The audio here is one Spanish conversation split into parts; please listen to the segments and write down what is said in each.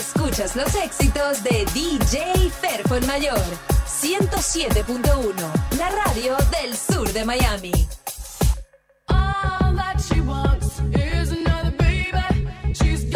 Escuchas los éxitos de DJ Ferfo Mayor. 107.1, la radio del sur de Miami. All that she wants is another baby. She's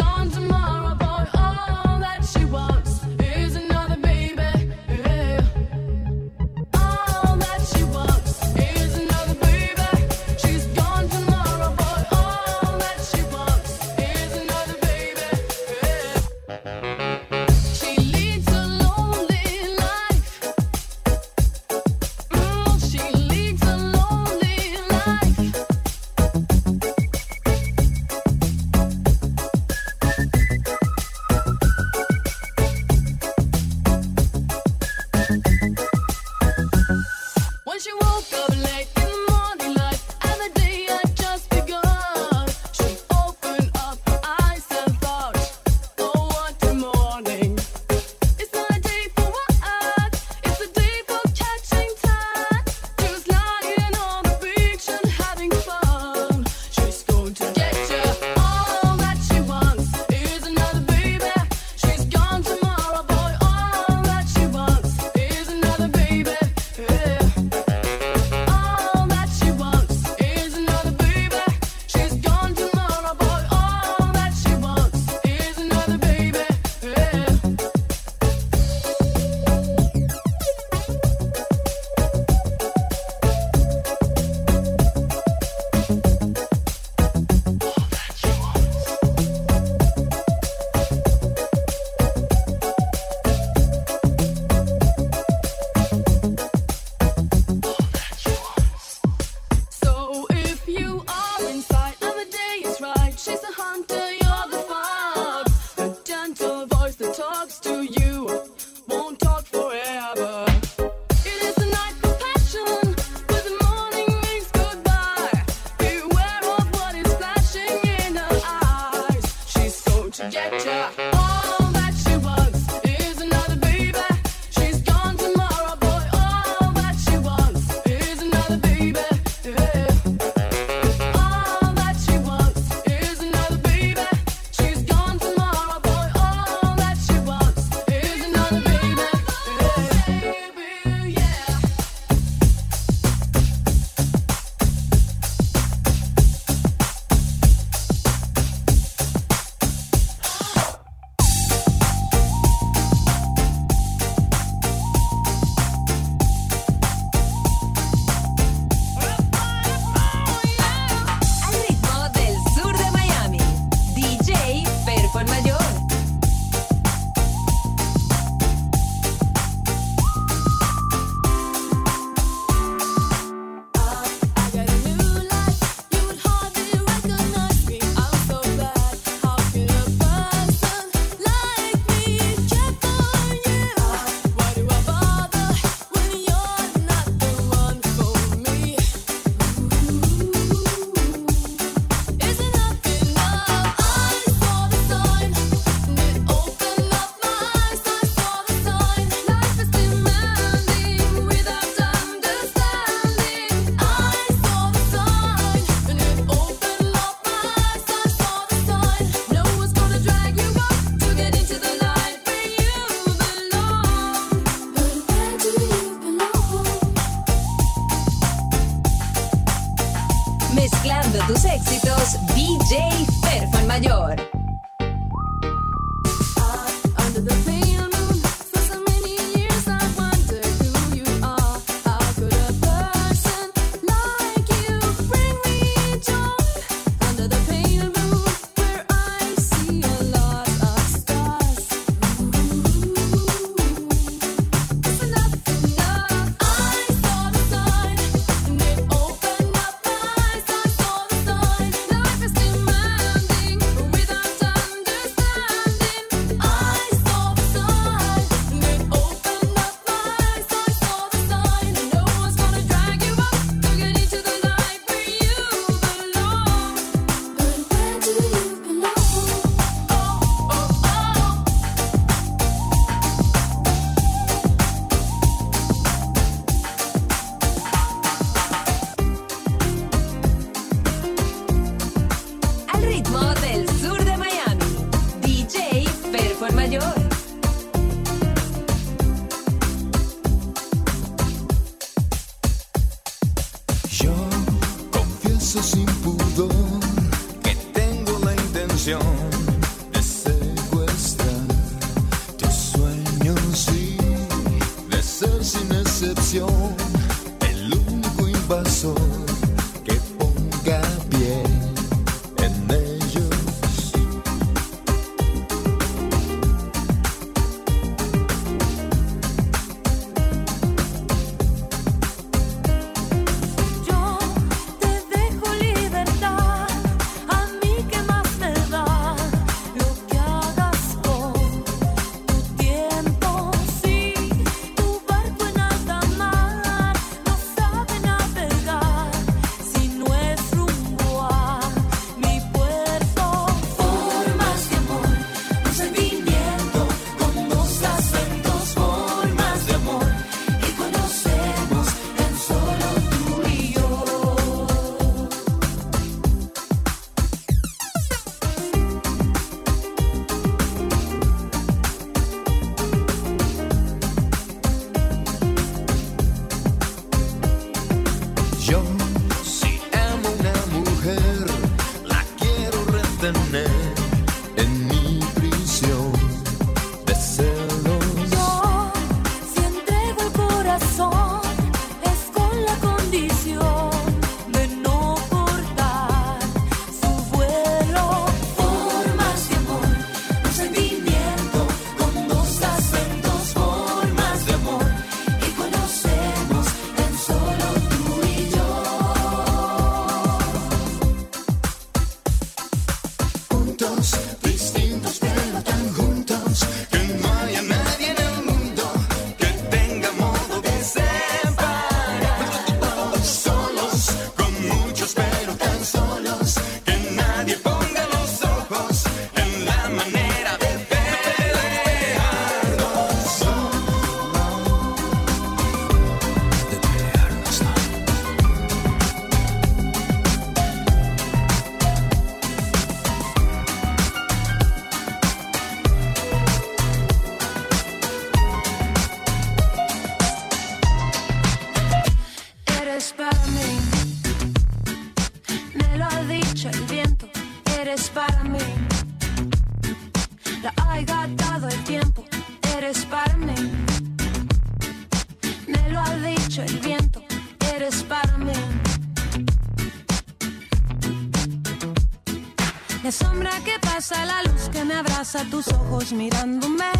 mirándome.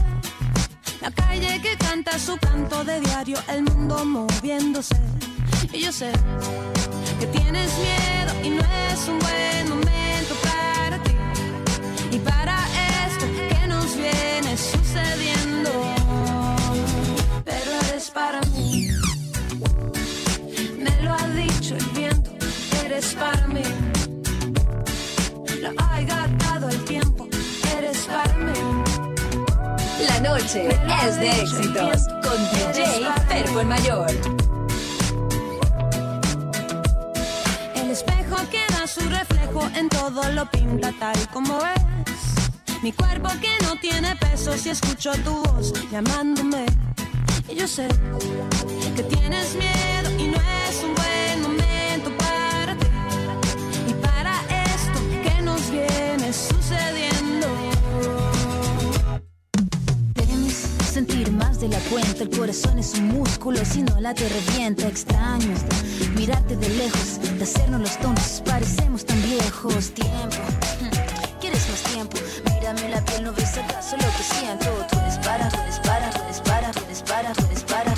La calle que canta su canto de diario, el mundo moviéndose. Y yo sé que tienes miedo y no es un buen momento para ti. Y para esto que nos viene sucediendo. Es de éxitos con DJ Ferbo el Mayor. El espejo que da su reflejo en todo lo pinta tal como es. Mi cuerpo que no tiene peso si escucho tu voz llamándome. Y yo sé que tienes miedo de la cuenta, el corazón es un músculo, si no la te revienta, extraño mirarte de lejos, de hacernos los tontos, parecemos tan viejos, tiempo, hmm, ¿quieres más tiempo? Mírame la piel, no ves acaso lo que siento, tú eres tú eres tú eres tú eres tú eres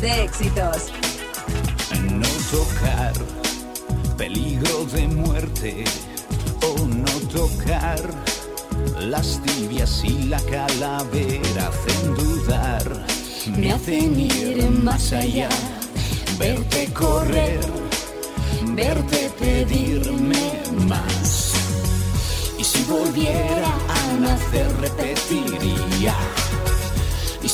de éxitos. no tocar, peligro de muerte, o no tocar, las tibias y la calavera hacen dudar, me hacen ir más allá, verte correr, verte pedirme más. Y si volviera a nacer repetiría.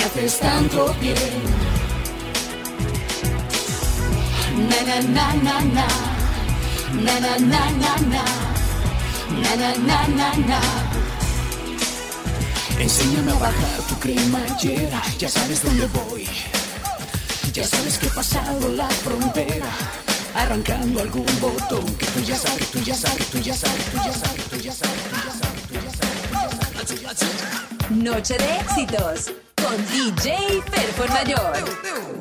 me haces tanto bien. Na na na na na, na na na na na, na na na na na. Enséñame a bajar tu cremallera, ya sabes dónde voy. Ya sabes que he pasado la frontera, arrancando algún botón que tú ya sabes, tú ya sabes, tú ya sabes, tú ya sabes, tú ya sabes, tú ya sabes, tú ya sabes. Noche de éxitos DJ Perfo el Mayor.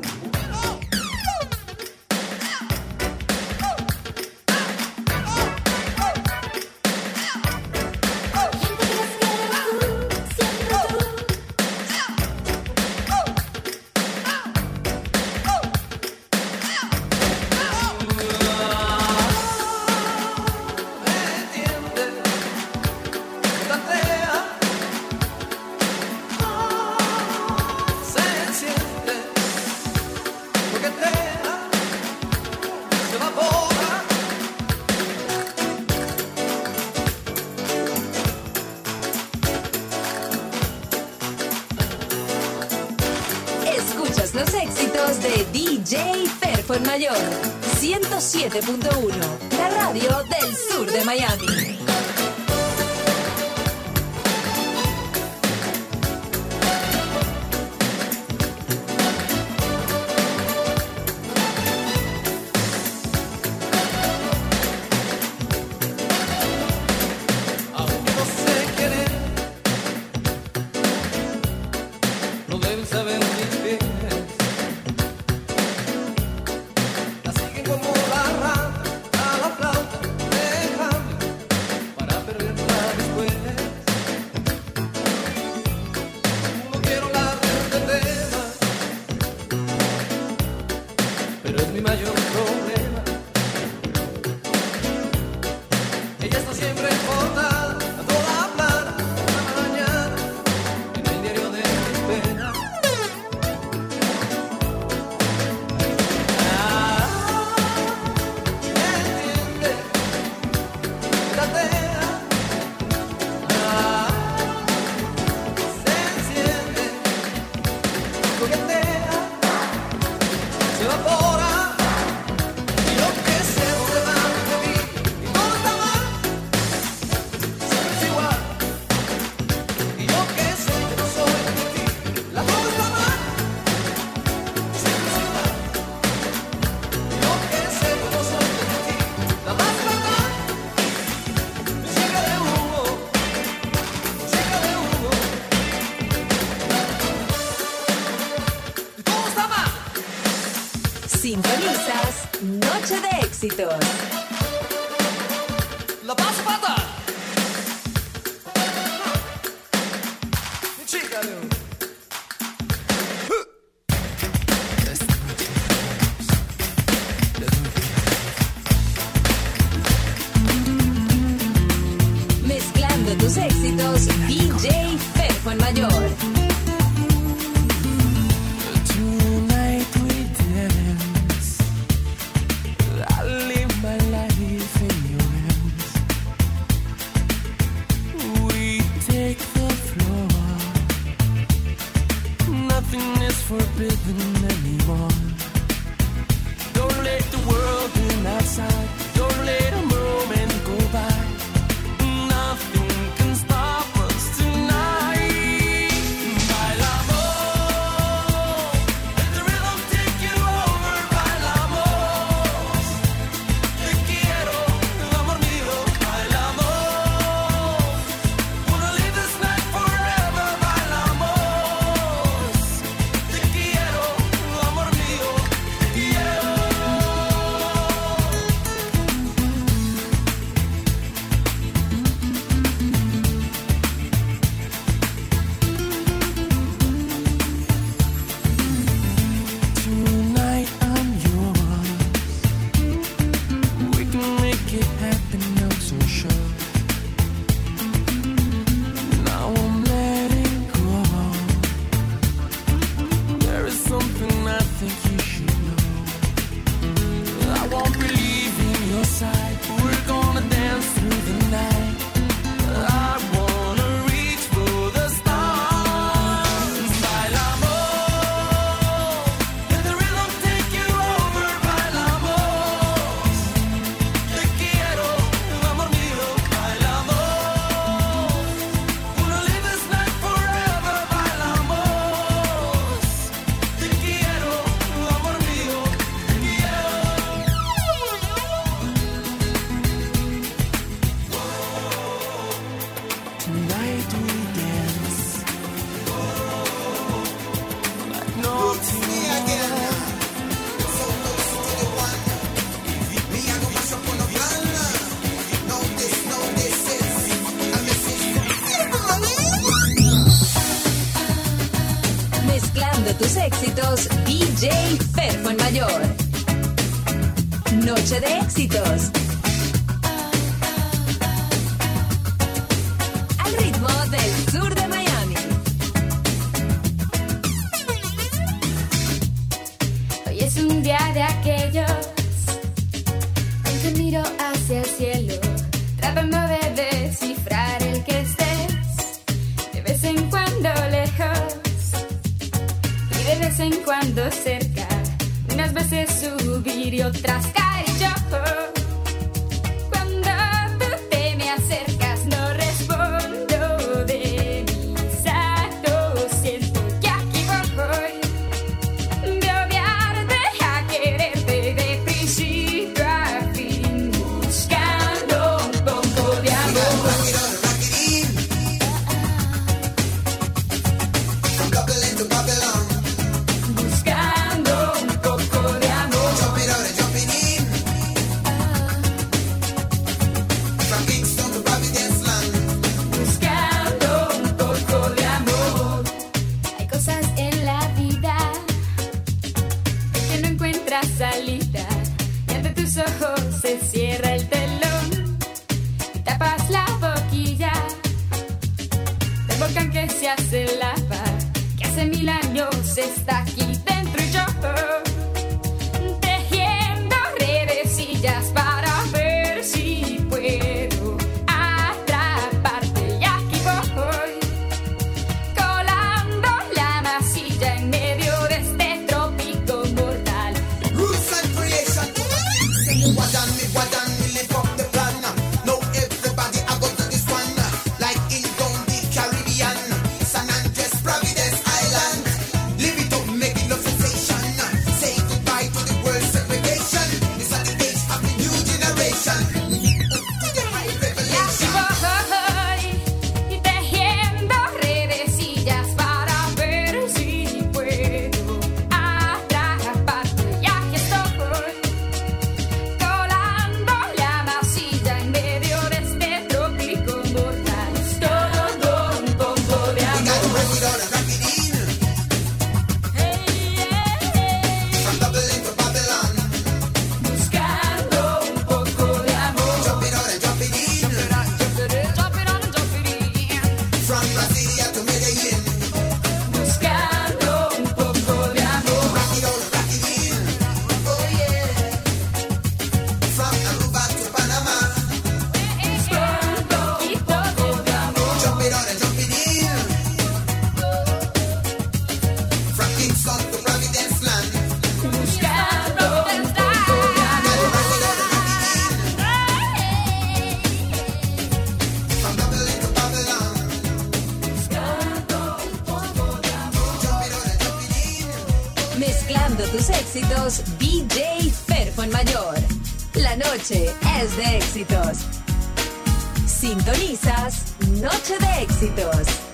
Éxitos. tus éxitos, DJ Ferfon Mayor. La noche es de éxitos. Sintonizas Noche de Éxitos.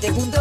107.1,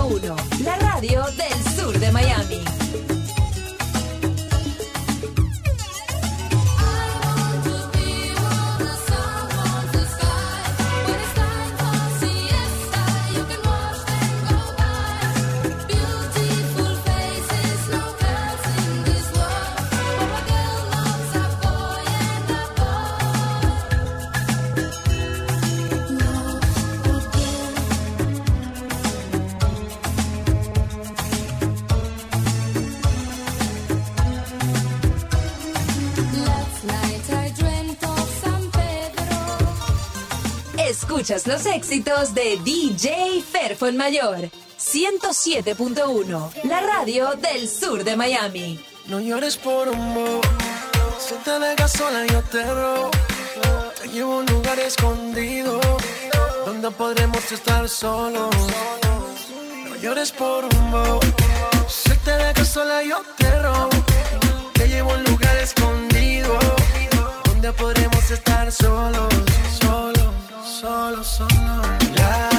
Los éxitos de DJ Ferfo en Mayor. 107.1, la radio del sur de Miami. No llores por un bobo. Si te dejas sola, yo te robo. Te llevo un lugar escondido donde podremos estar solos. No llores por un bobo. Si te dejas sola, yo te robo. Te llevo un lugar escondido donde podremos estar solos, solos, solos. La,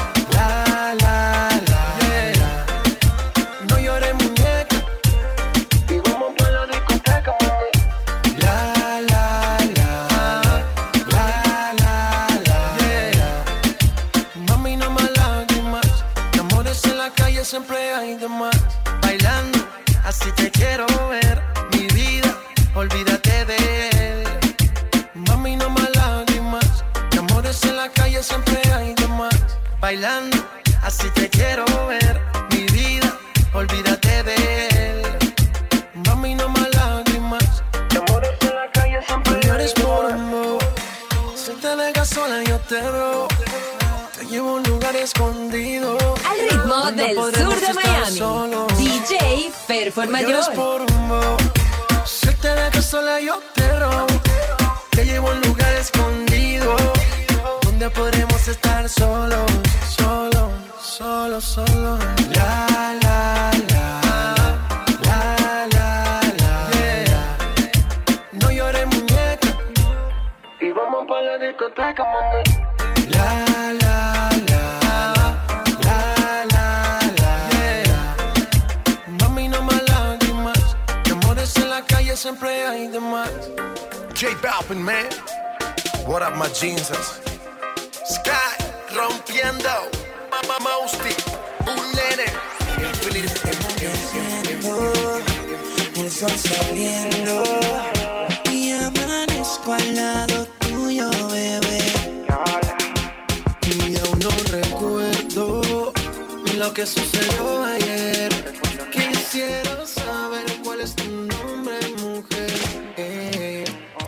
siempre hay de más. Bailando, así te quiero ver. Mi vida, olvídate de él. Mami, no más lágrimas. De amores en la calle siempre hay de más. Bailando, fue el por humor. Se te dejo sola, yo te robo. Te llevo a un lugar escondido. Donde podremos estar solos. Solo, solo, solo. La, la, la. La, la, la. Yeah. No llores, muñeca. Y vamos para la discoteca, mami. Siempre hay de más J Balvin, man. What up, my jeans? Sky rompiendo. Mama Mousty. Un nene. Infeliz. El sol saliendo y amanezco al lado tuyo, bebé. Y aún no recuerdo lo que sucedió ayer. Quisiera saber cuál es tu nombre, Eh,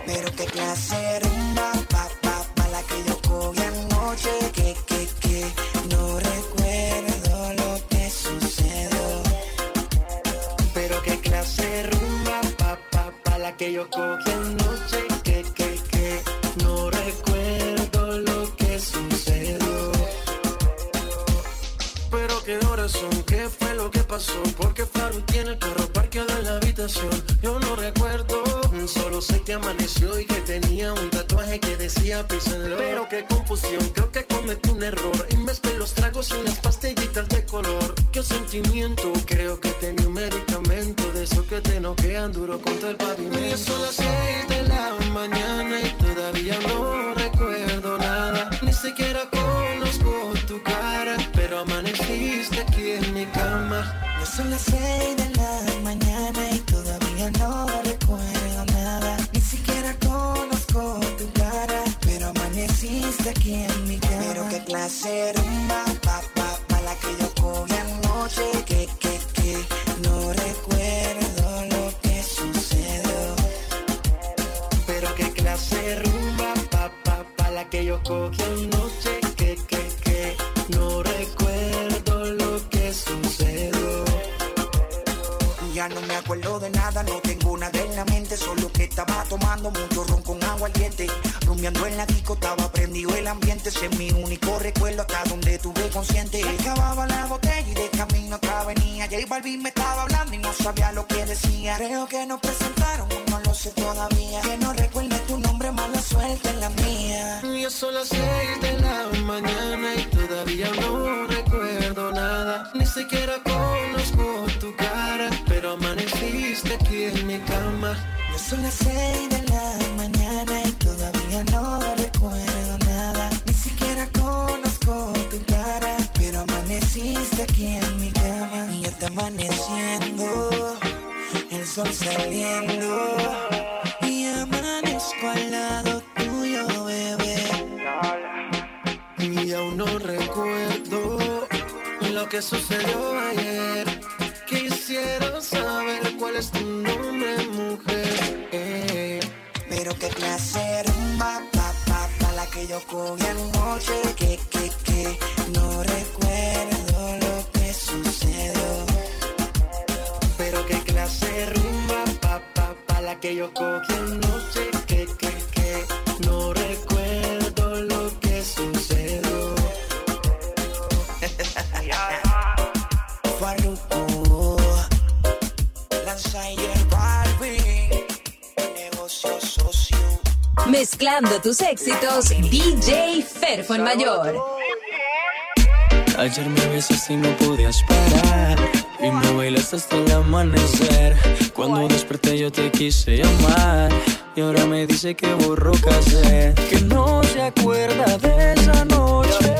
Pero qué clase rumba, pa, pa, pa, la que yo cogí anoche, que, que, que, no recuerdo lo que sucedió. Pero qué clase rumba, pa, pa, pa, la que yo cogí anoche. Que, que, que, no recuerdo lo que sucedió. Pero qué horas son, qué fue lo que pasó. Porque Faru tiene el carro Yo no recuerdo, solo sé que amaneció y que tenía un tatuaje que decía Love. Pero qué confusión, creo que cometí un error. Mezclé los tragos y las pastillitas de color. Qué sentimiento, creo que tenía un medicamento de eso que te noquean duro contra el pavimento. Son las seis de la mañana y todavía no recuerdo nada. Ni siquiera conozco tu cara, pero amaneciste aquí en mi cama. Ya son las seis de la mañana y todavía no recuerdo Pero qué clase rumba, pa, pa, pa, la que yo cogí anoche, que, que, que, no recuerdo lo que sucedió. Pero qué clase rumba, pa, pa, pa, la que yo cogí anoche, que, que, que, no recuerdo lo que sucedió. Ya no me acuerdo de nada, no tengo nada en la mente, solo que estaba tomando mucho ron con agua ardiente. Rumiando en la disco, estaba prendido el ambiente, ese es mi único recuerdo hasta donde tuve consciente. Acababa la botella y de camino otra venía. J Balvin me estaba hablando y no sabía lo que decía. Creo que nos presentaron, no lo sé todavía. Que no recuerde tu nombre, mala suerte en la mía. Ya son las seis de la mañana y todavía no recuerdo nada. Ni siquiera conozco tu cara, pero amaneciste aquí en mi cama. Ya son las seis de la sol saliendo. Y amanezco al lado tuyo, bebé. Y aún no recuerdo lo que sucedió ayer. Quisiera saber cuál es tu nombre, mujer. Pero qué de rumba, pa, pa, pa, la que yo cogí anoche, que, que, que, no que yo cogí anoche. Que, que, que, no recuerdo lo que sucedió. Farruko, Lanzayer Barbie, negocio socio. Mezclando tus éxitos, DJ Ferfon Mayor. Ayer me besaste y no podías parar Y me bailaste hasta el amanecer. Cuando desperté yo te quise llamar Y ahora me dice que borró cassette. Que no se acuerda de esa noche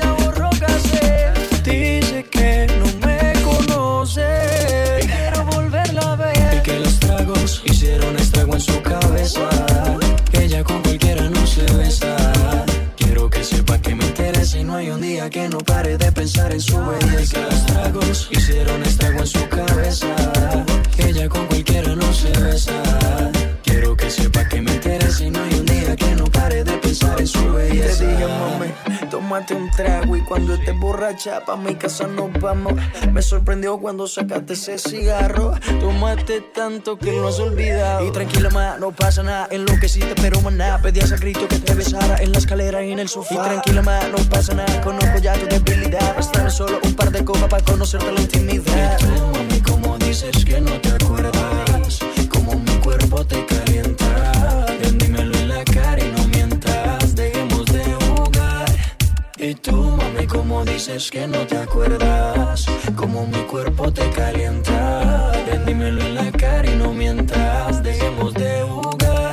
Ya borró cassette. Dice que no me conoce Y quiero volverla a ver. Y que los tragos hicieron estrago en su cabeza Que ella con cualquiera no se besa y no hay un día que no pare de pensar en su belleza. Los tragos hicieron estrago en su cabeza. Ella con cualquiera no se besa. Quiero que sepa que me interesa y no hay un que no pare de pensar en su belleza. Te dije, mami, tómate un trago y cuando estés borracha pa' mi casa nos vamos. Me sorprendió cuando sacaste ese cigarro. Tomaste tanto que lo has olvidado. Y tranquila, ma, no pasa nada. Enloqueciste, pero maná. Pedías a grito que te besara en la escalera y en el sofá. Y tranquila, ma, no pasa nada. Conozco ya tu debilidad. Bastame solo un par de copas para conocerte la intimidad. Y tú, mami, como dices que no te acuerdas, como mi cuerpo te calienta. Dices que no te acuerdas Como mi cuerpo te calienta. Ven, dímelo en la cara y no mientas. Dejemos de jugar.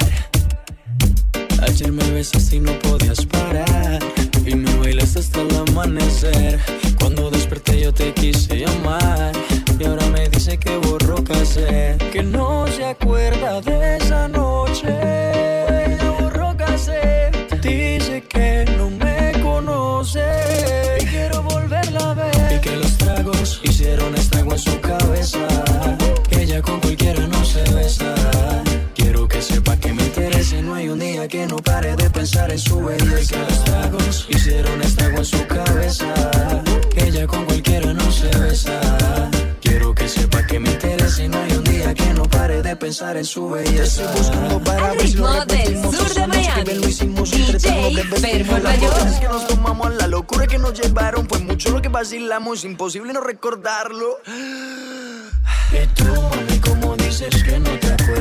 Ayer me besaste y no podías parar. Y me bailaste hasta el amanecer. Cuando desperté yo te quise llamar. Y ahora me dice que borró casé Que no se acuerda de pensar en su belleza. Estoy buscando para Al ver si lo ritmo del repetimos. sur de Miami, DJ Fermo Las que nos tomamos La locura que nos llevaron Fue mucho lo que vacilamos Imposible no recordarlo. Y tú, mami, como dices que no te acuerdas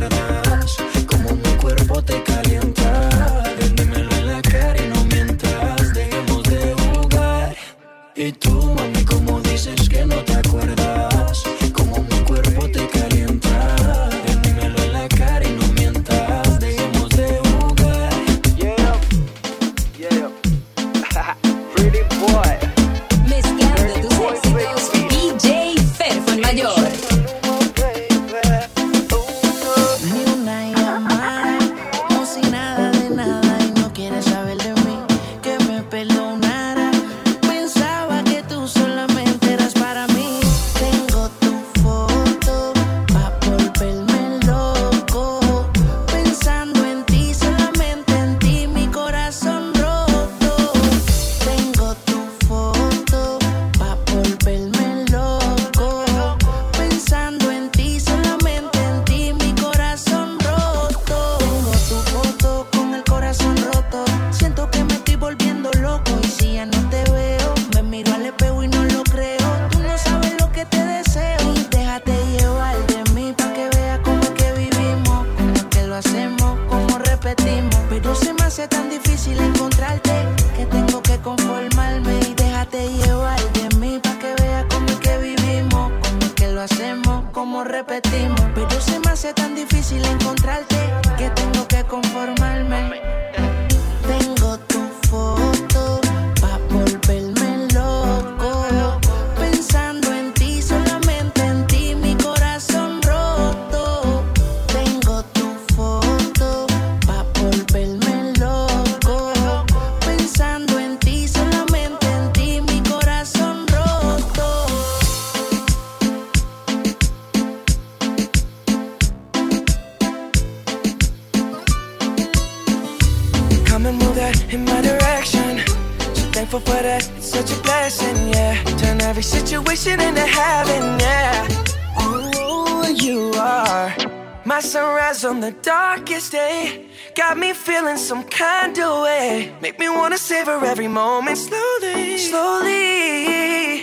kind of way. Make me wanna savor every moment slowly, slowly.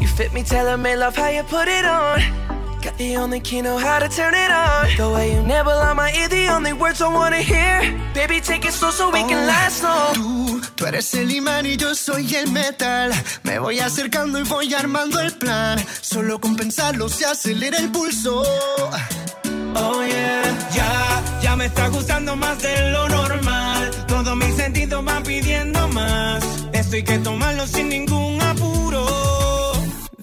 You fit me, telling me love how you put it on. Got the only key, know how to turn it on. The way you nibble on my ear, the only words I wanna hear. Baby, take it slow so we can last long. Tú, tú eres el imán y yo soy el metal. Me voy acercando y voy armando el plan. Solo con pensarlo se acelera el pulso. Oh yeah, ya, ya me está gustando más de lo normal. Todos mis sentidos van pidiendo más. Esto hay que tomarlo sin ningún.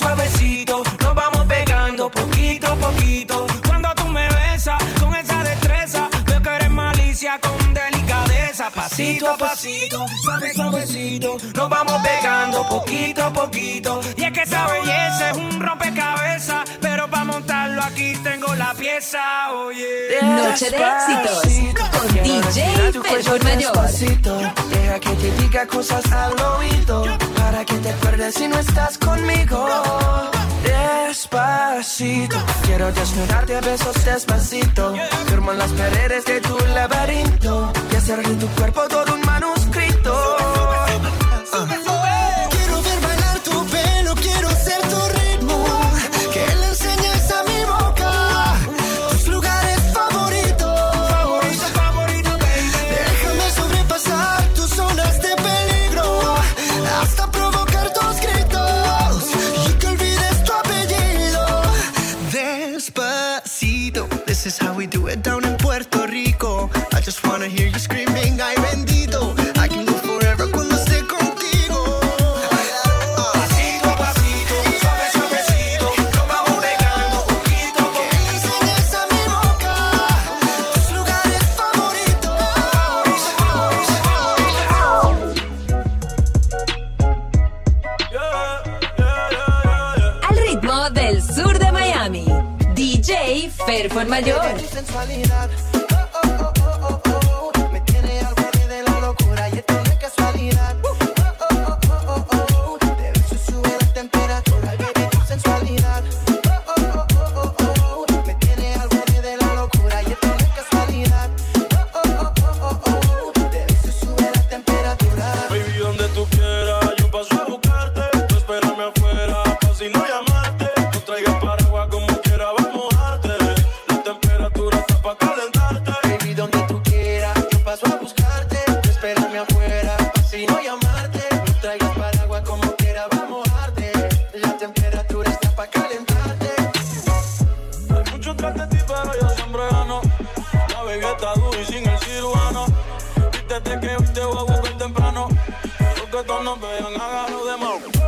suavecito, nos vamos pegando poquito a poquito. Cuando tú me besas con esa destreza, veo que eres malicia con delicadeza. Pasito a pasito, suave suavecito, nos vamos pegando poquito a poquito. Y es que esa belleza es un rompecabezas Aquí, tengo la pieza, oye. Oh yeah. Noche de éxitos con DJ Pedro Mayor. Deja que te diga cosas al oído para que te acuerdes si no estás conmigo. Despacito, quiero desnudarte a besos despacito. Firmo las paredes de tu laberinto y hacer de tu cuerpo todo un manuscrito. Uh. wanna hear you screaming, ay bendito. I can go forever cuando esté contigo. Pasito, pasito, suave, suavecito, nos vamos pegando poquito, poquito. Que esa mi boca, tus lugares favoritos. Al ritmo del sur de Miami, DJ Fairphone Mayor. pero yo siempre gano. La vegeta dura y sin el cirujano. Vístete que hoy te voy a buscar temprano. Lo que todos nos vean, hágalo de mano.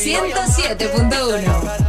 107.1.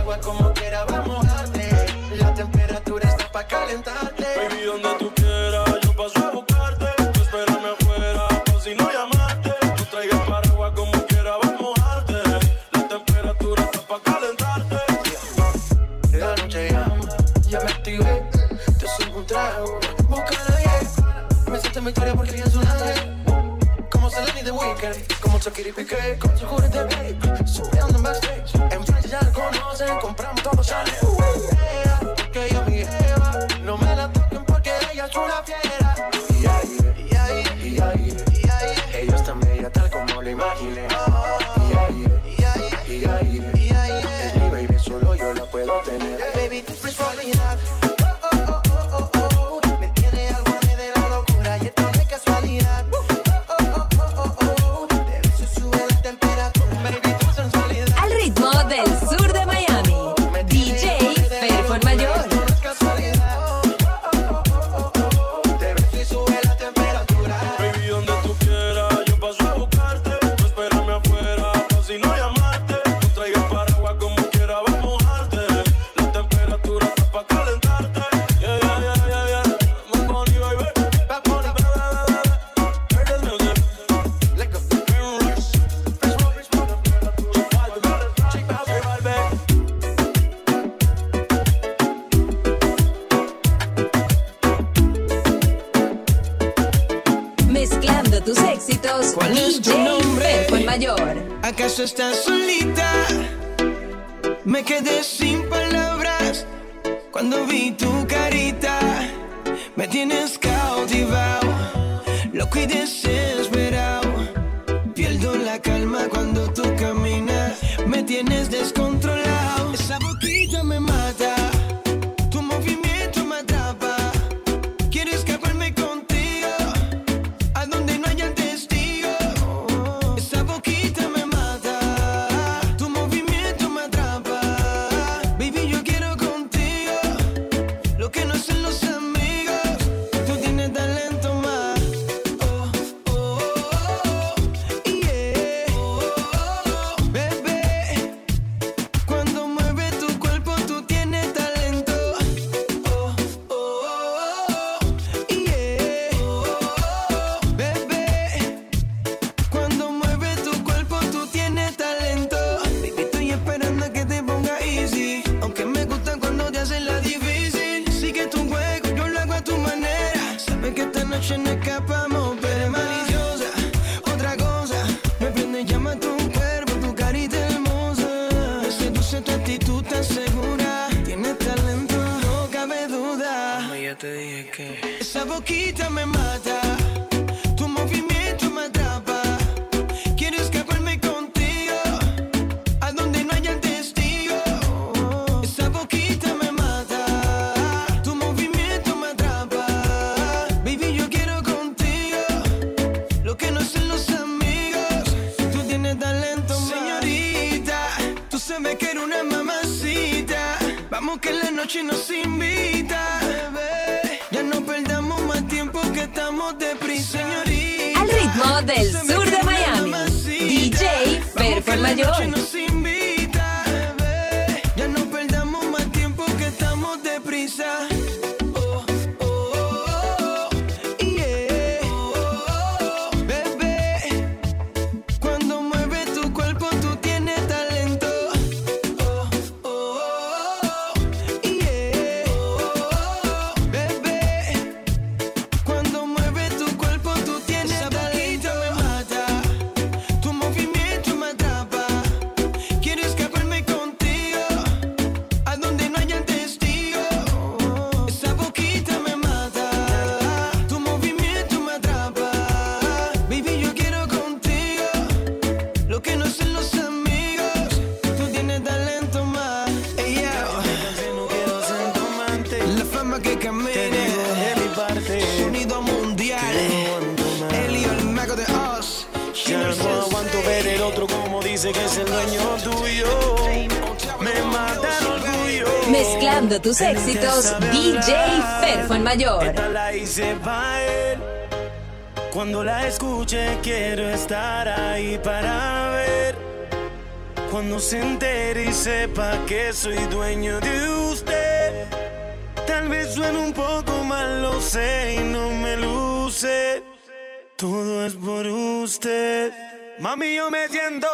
tus éxitos, DJ Ferfo en Mayor. Esta la hice. Cuando la escuche quiero estar ahí para ver. Cuando se entere y sepa que soy dueño de usted. Tal vez suene un poco mal, lo sé y no me luce. Todo es por usted. Mami, yo me siento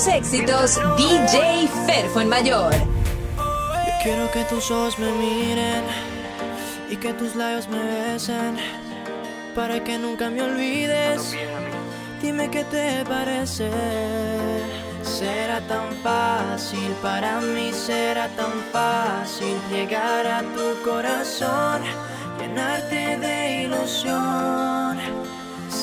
tus éxitos, DJ Ferfo en Mayor. Yo quiero que tus ojos me miren y que tus labios me besen para que nunca me olvides. Dime qué te parece. Será tan fácil para mí, será tan fácil llegar a tu corazón, llenarte de ilusión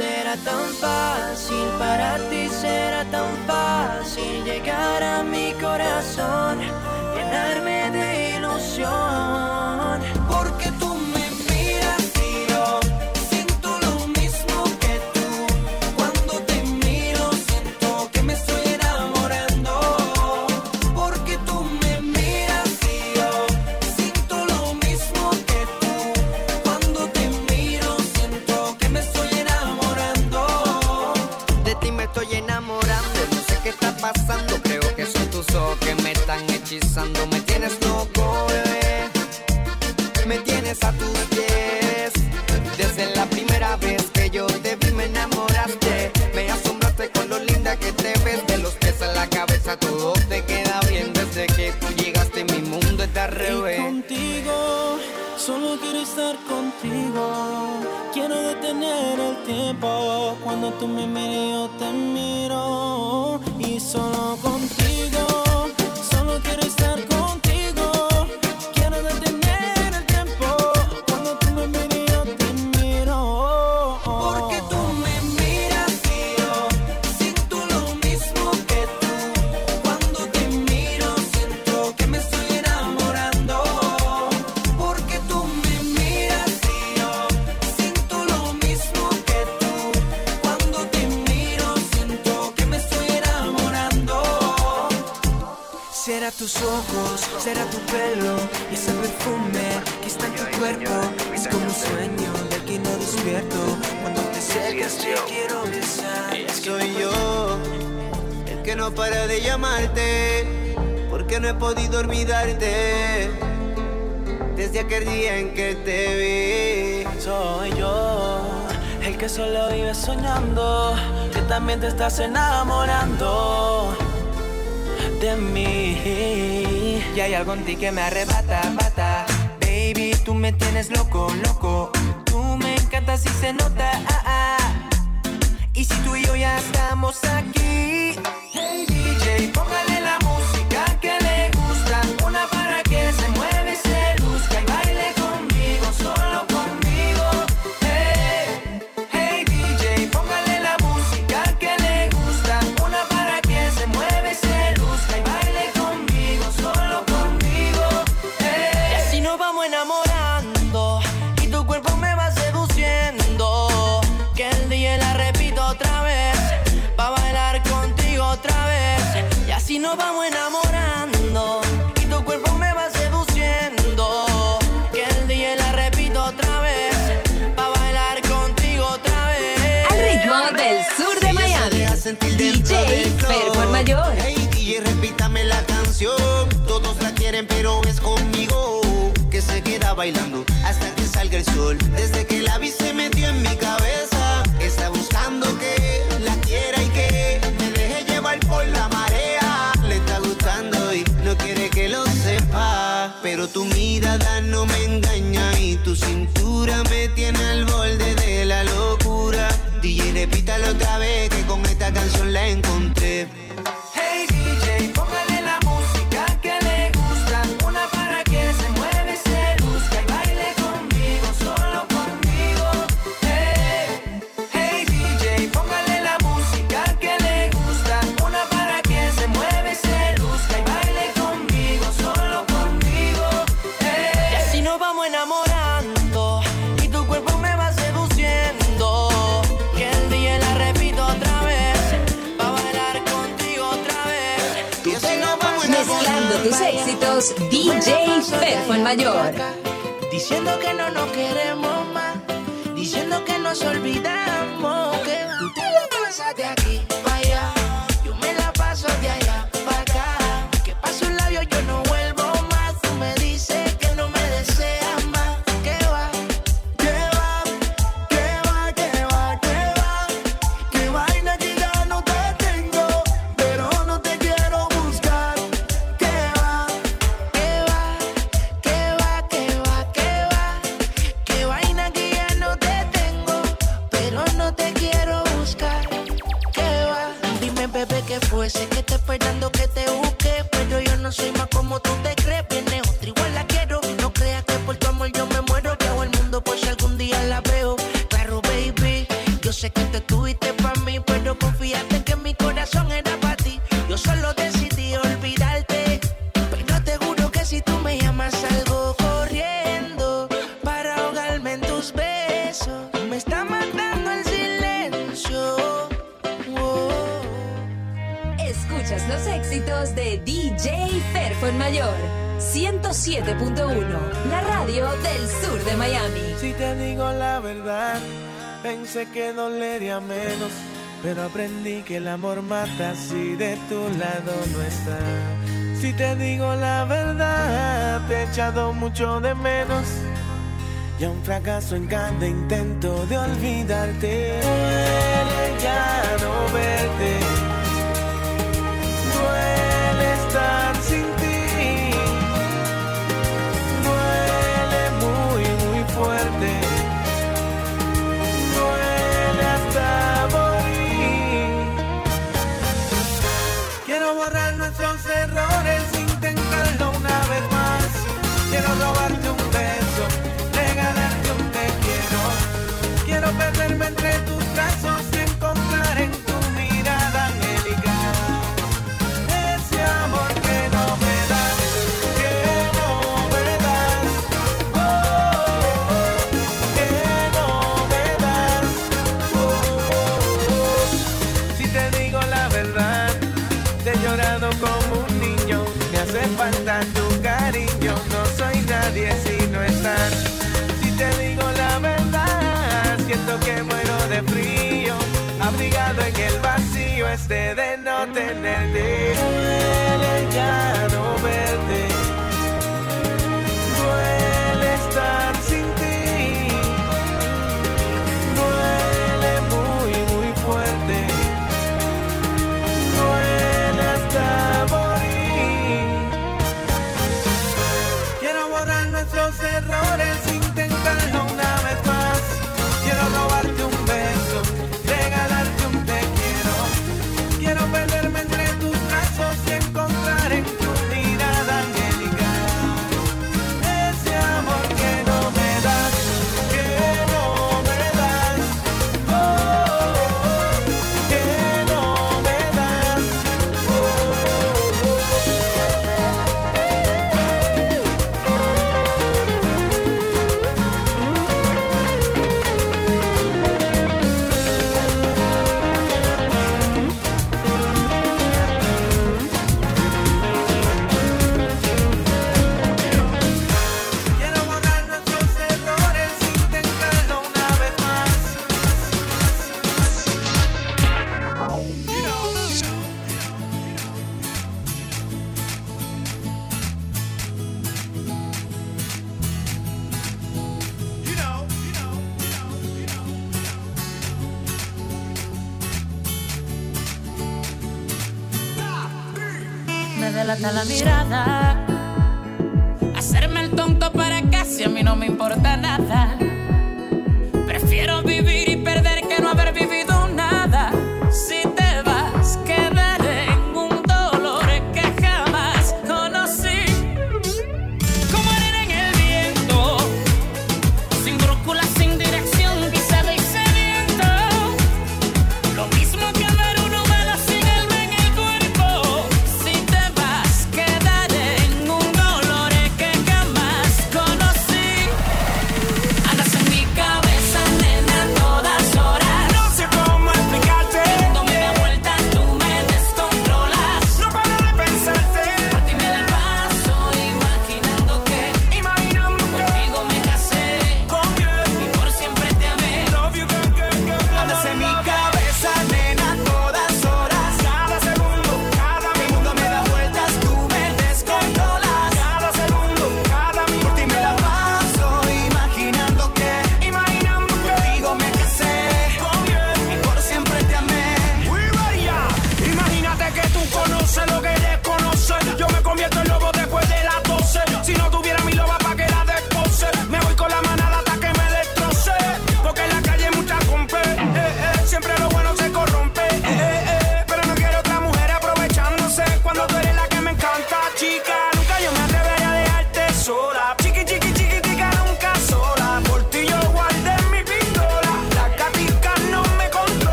será tan fácil, para ti será tan fácil llegar a mi corazón, llenarme de ilusión. besándome pensando que también te estás enamorando de mí. Y hay algo en ti que me arrebata, bata. Baby, tú me tienes loco, loco. Tú me encantas y se nota. Desde que la vi se metió en mi cabeza, está buscando que la quiera y que me deje llevar por la marea. Le está gustando y no quiere que lo sepa. Pero tu mirada no me engaña y tu cintura me tiene al borde de la locura. DJ, repítalo otra vez DJ Perfo en Mayor. Diciendo que no nos queremos pensé que dolería menos, pero aprendí que el amor mata si de tu lado no está. Si te digo la verdad, te he echado mucho de menos. Y a un fracaso en cada intento de olvidarte, ya no verte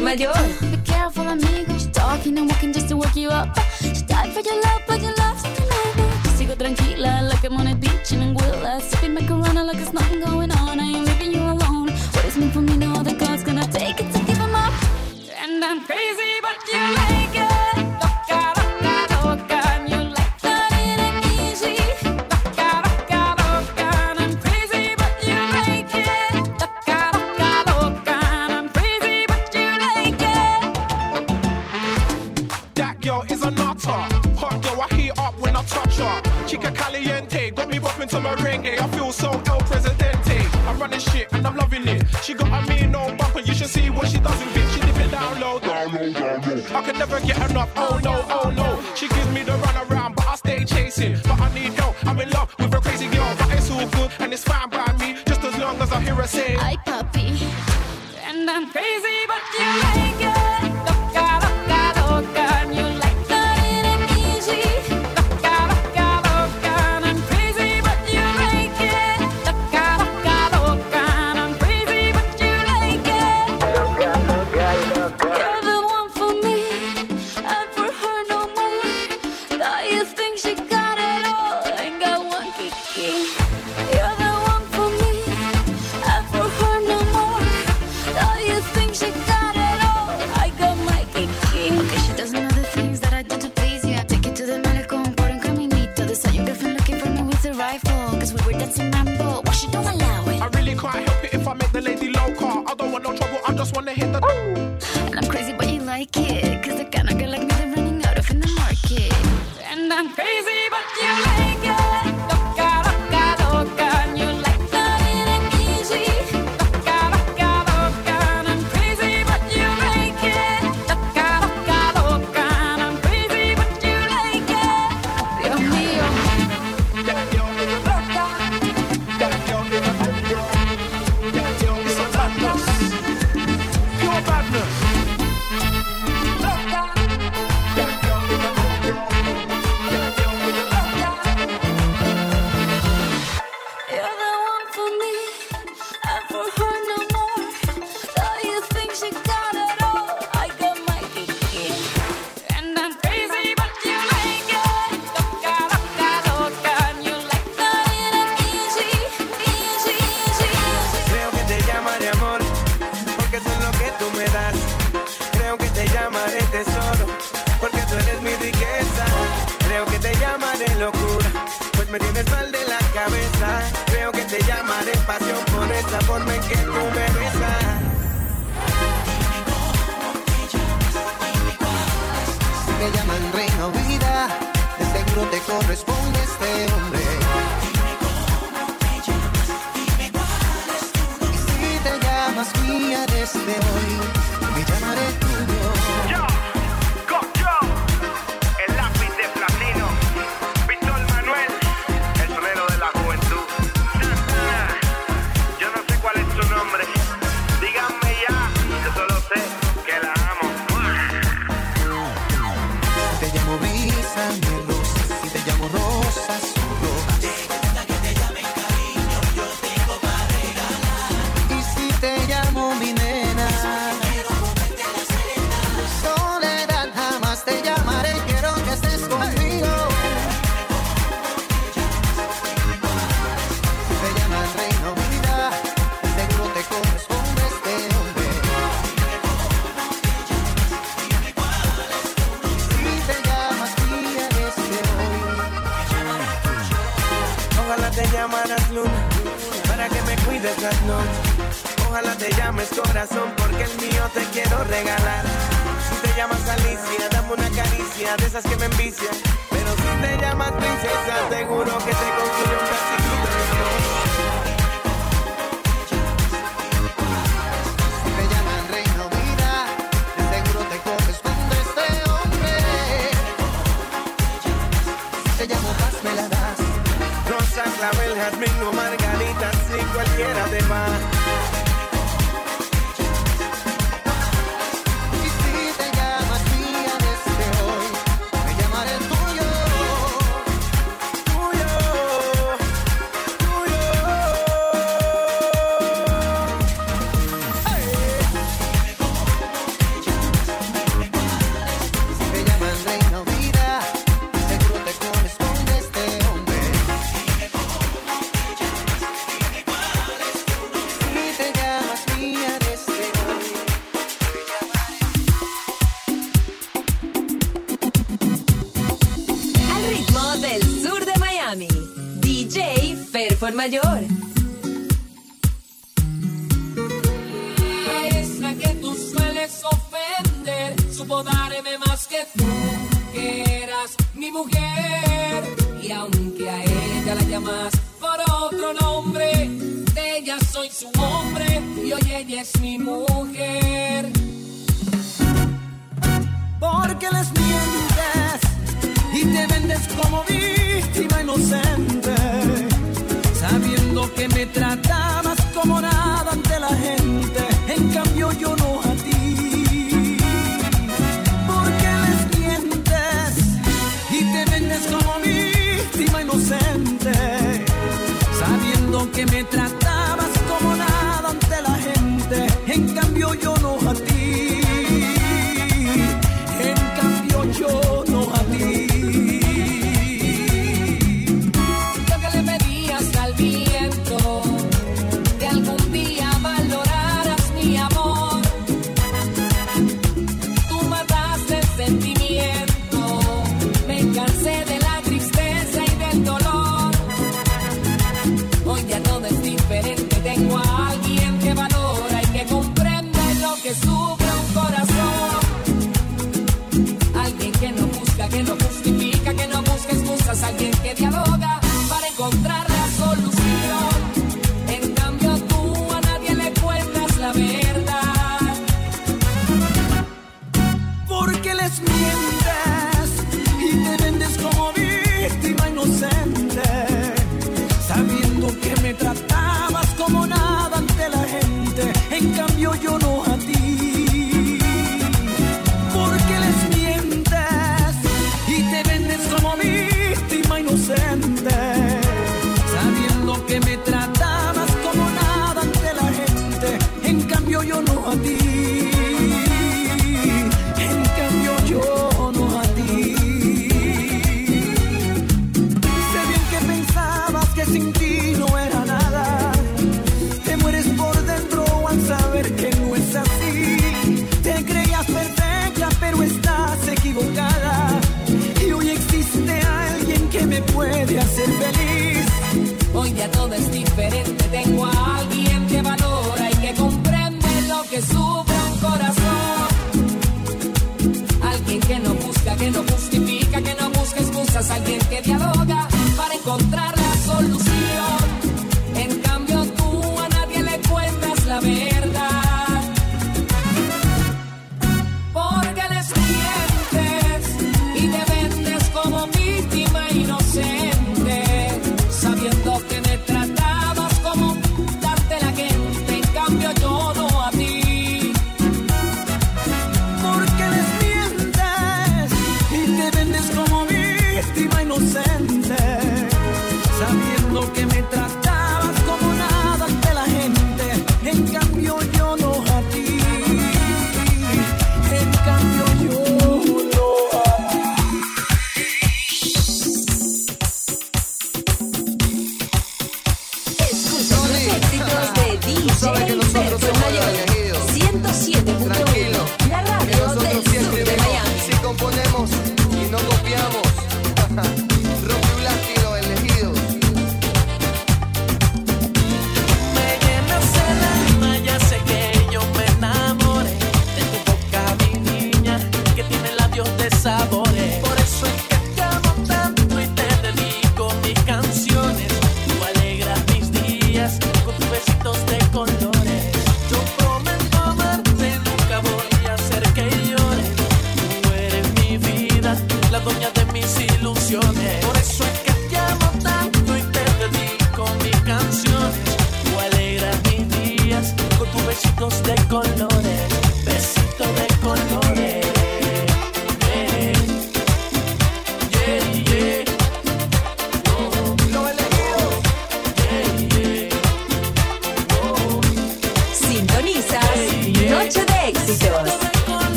I'm mayor. Oh. Be careful, amigo. She's talking and walking just to wake you up. She died for your love, but you lost her nightmare. Yo sigo tranquila, like I'm on a beach in Anguilla. Sipping my corona like it's nothing going on. I ain't leaving you alone. What is meant for me now? The God's gonna take it to give him up. And I'm crazy, but you're like never get enough. Oh no, oh no. She gives me the run around, but I stay chasing. But I need help. I'm in love with a crazy girl, but it's all good and it's fine by me. Just as long as I hear her say, Hi, puppy," and I'm crazy, but you.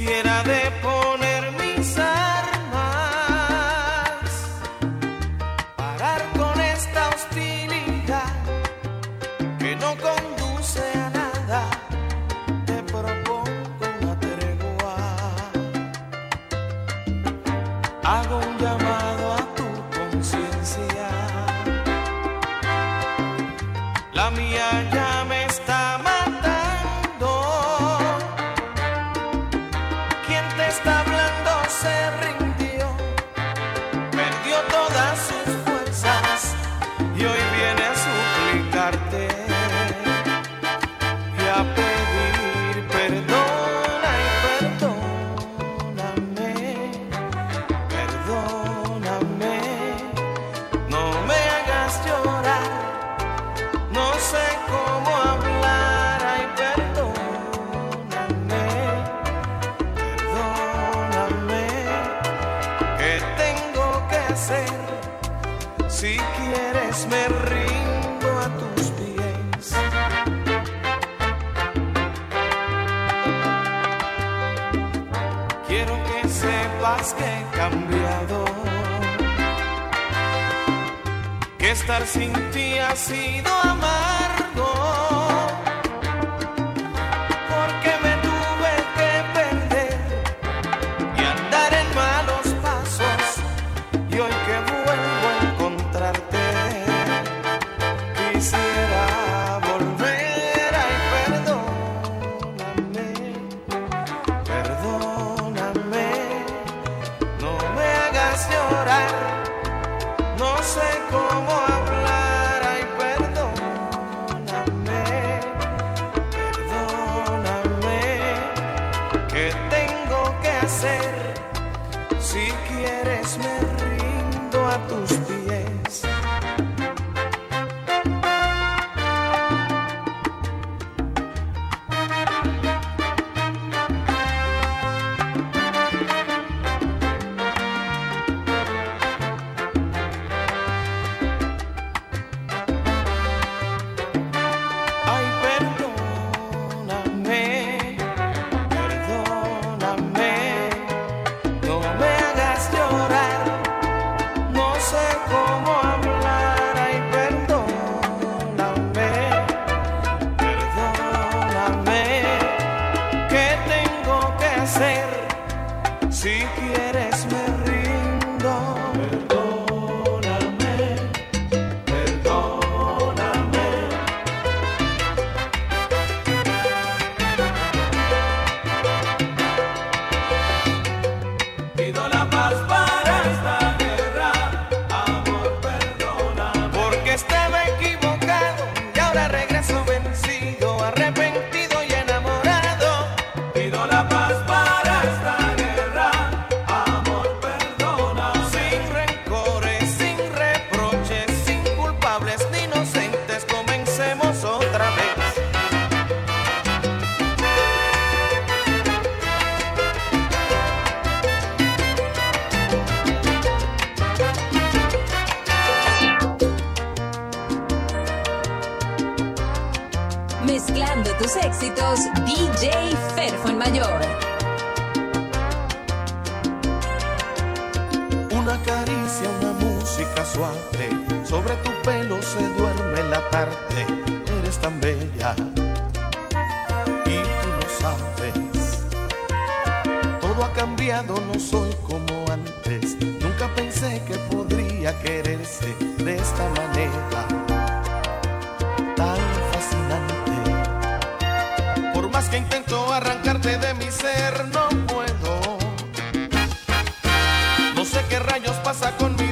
Quisiera deponer celebrando tus éxitos, DJ Ferfon Mayor. Una caricia, una música suave, sobre tu pelo se duerme la tarde, eres tan bella y tú lo sabes. Todo ha cambiado, no soy como antes, nunca pensé que podría quererse de esta manera. intento arrancarte de mi ser, no puedo. No sé qué rayos pasa conmigo.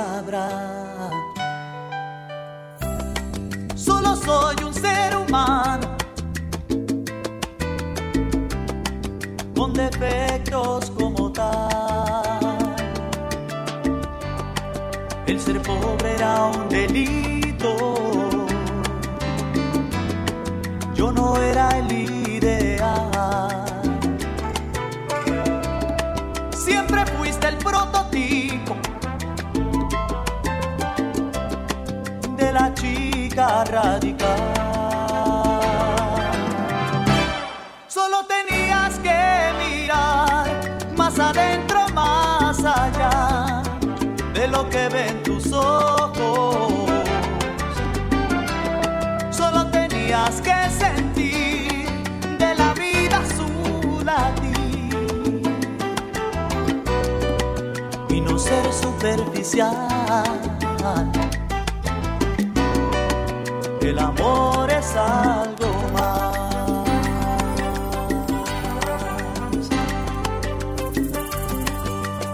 sabrá. una chica radical. Solo tenías que mirar más adentro, más allá de lo que ven tus ojos. Solo tenías que sentir de la vida su latir y no ser superficial amor es algo más.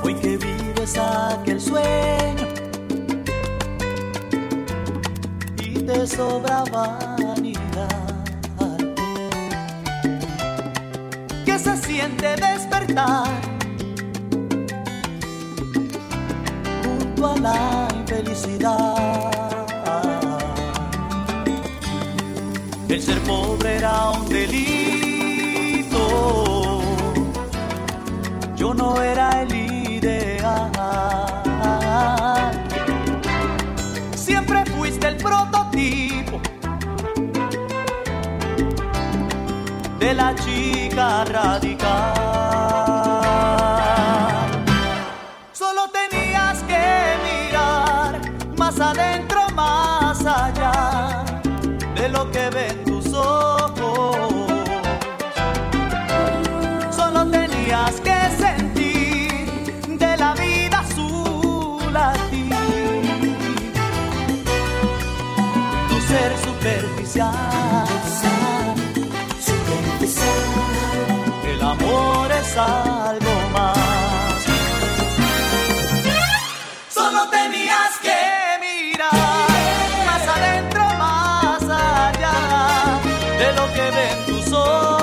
Hoy que vives aquel sueño y te sobra vanidad. ¿Qué se siente despertar? Junto a la infelicidad. ser pobre era un delito. Yo no era el ideal. Siempre fuiste el prototipo de la chica radical. El amor es algo más. Solo tenías que mirar más adentro, más allá de lo que ven tus ojos.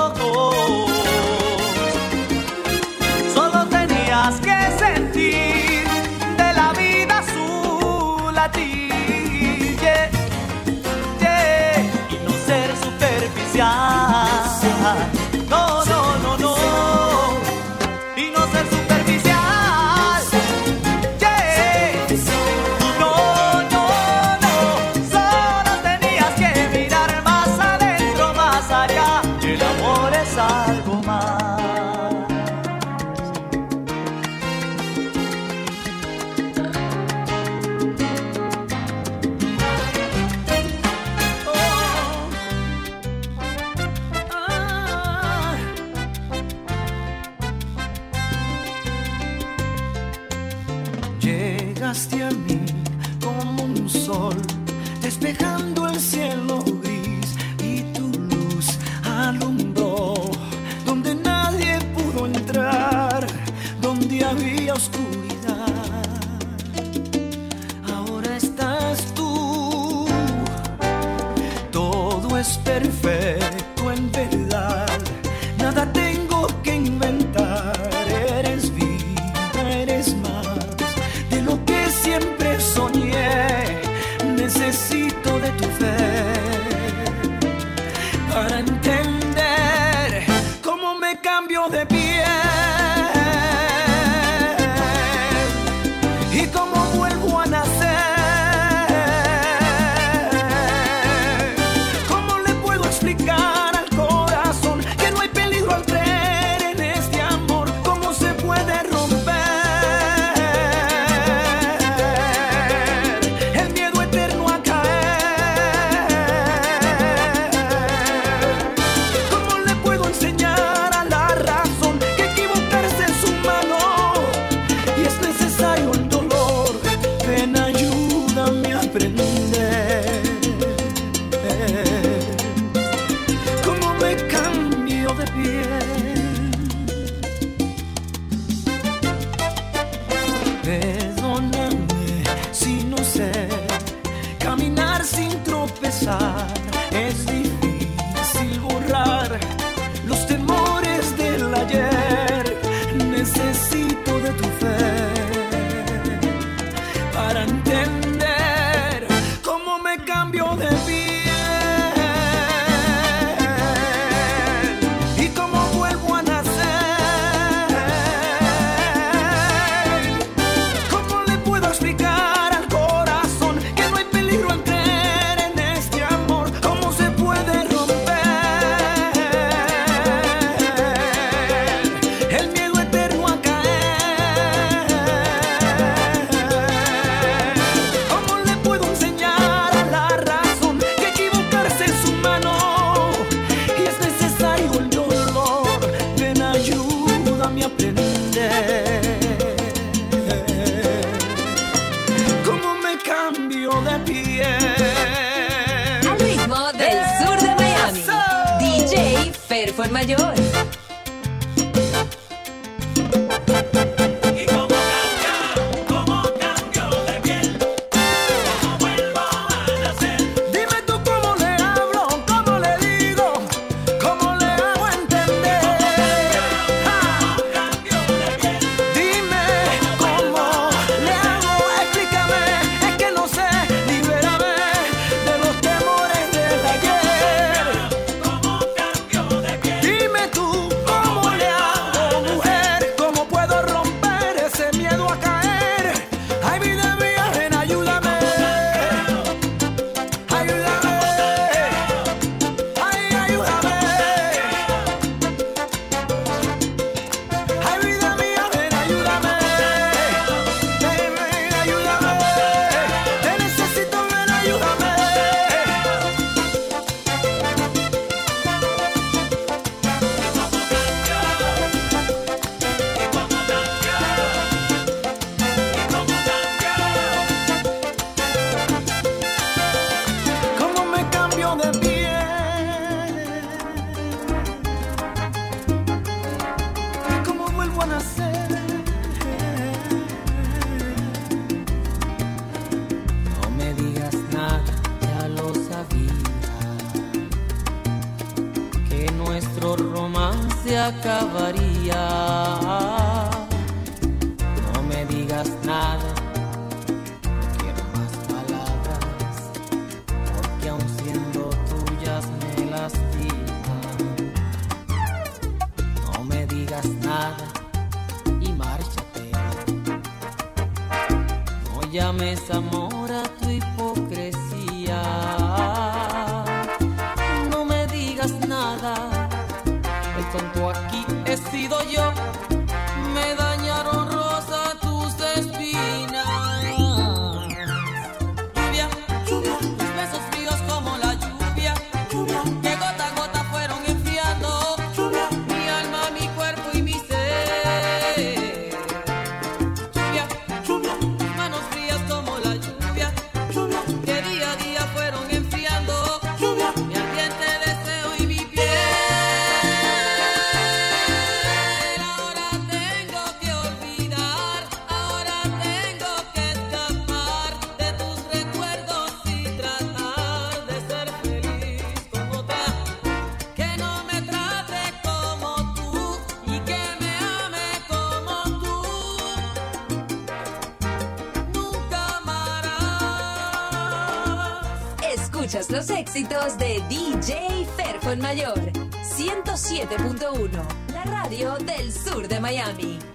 Mayor. 107.1, la radio del sur de Miami.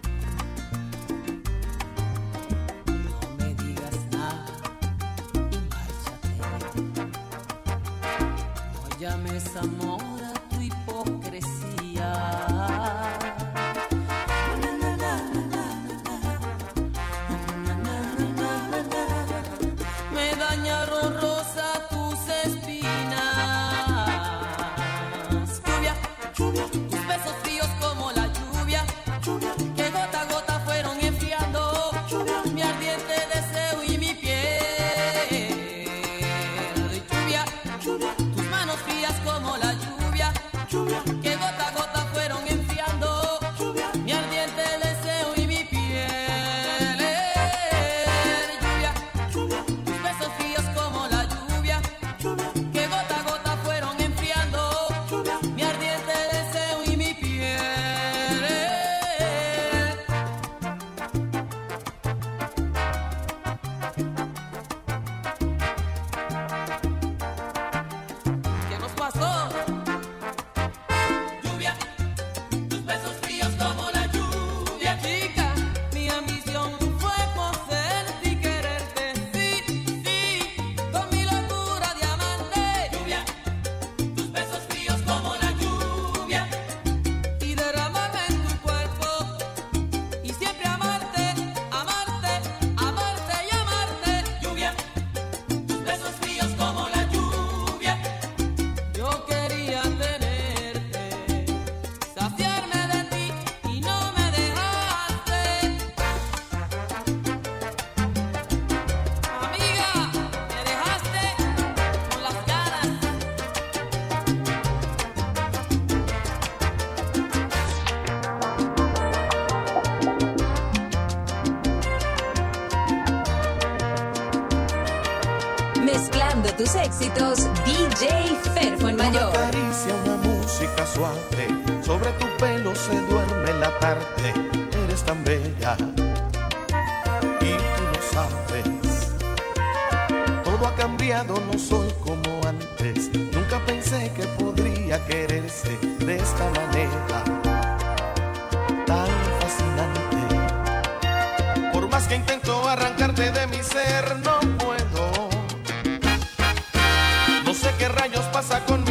Pasa con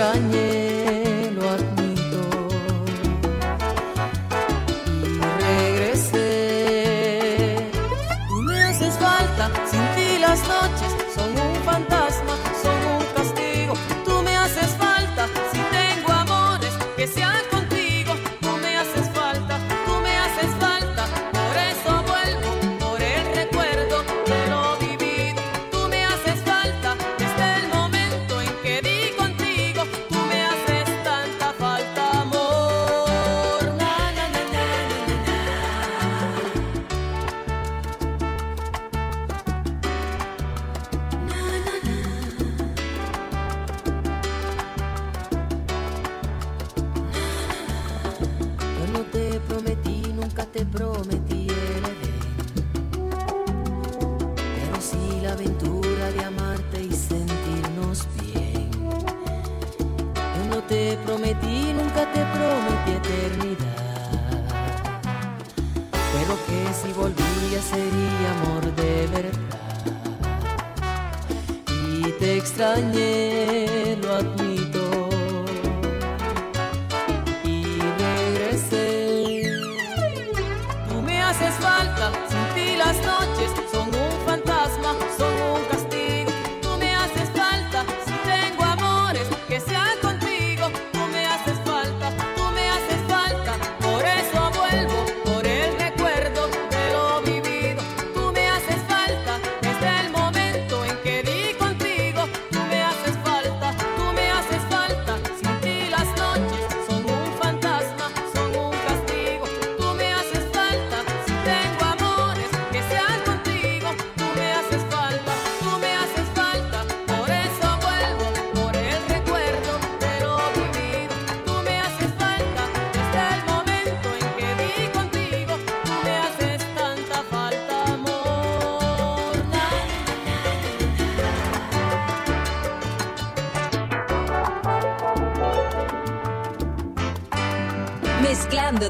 te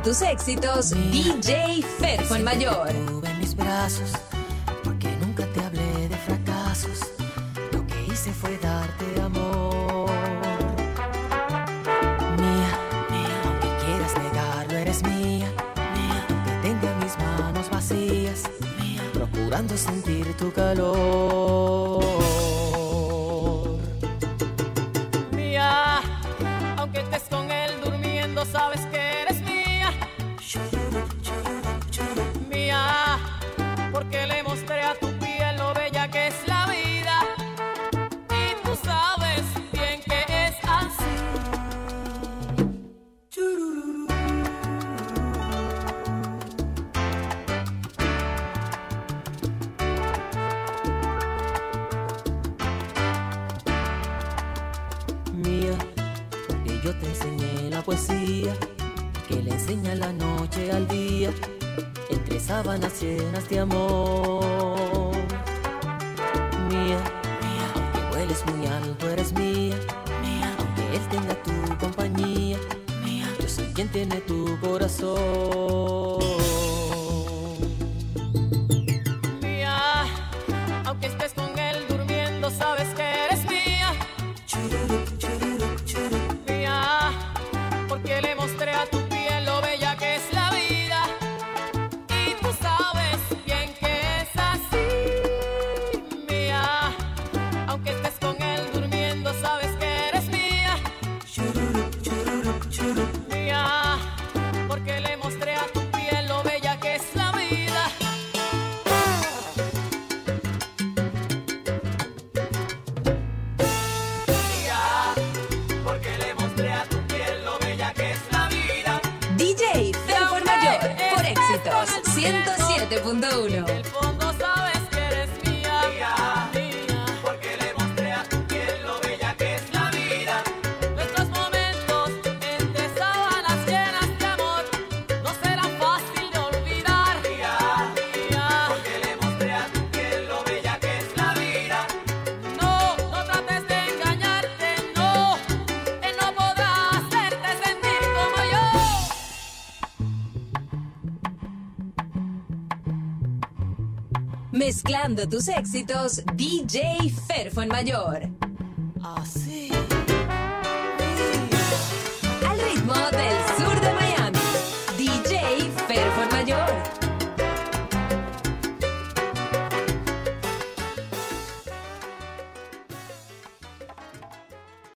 tus éxitos, DJ Ferfon Mayor. Mezclando tus éxitos, DJ Ferfon Mayor. Así.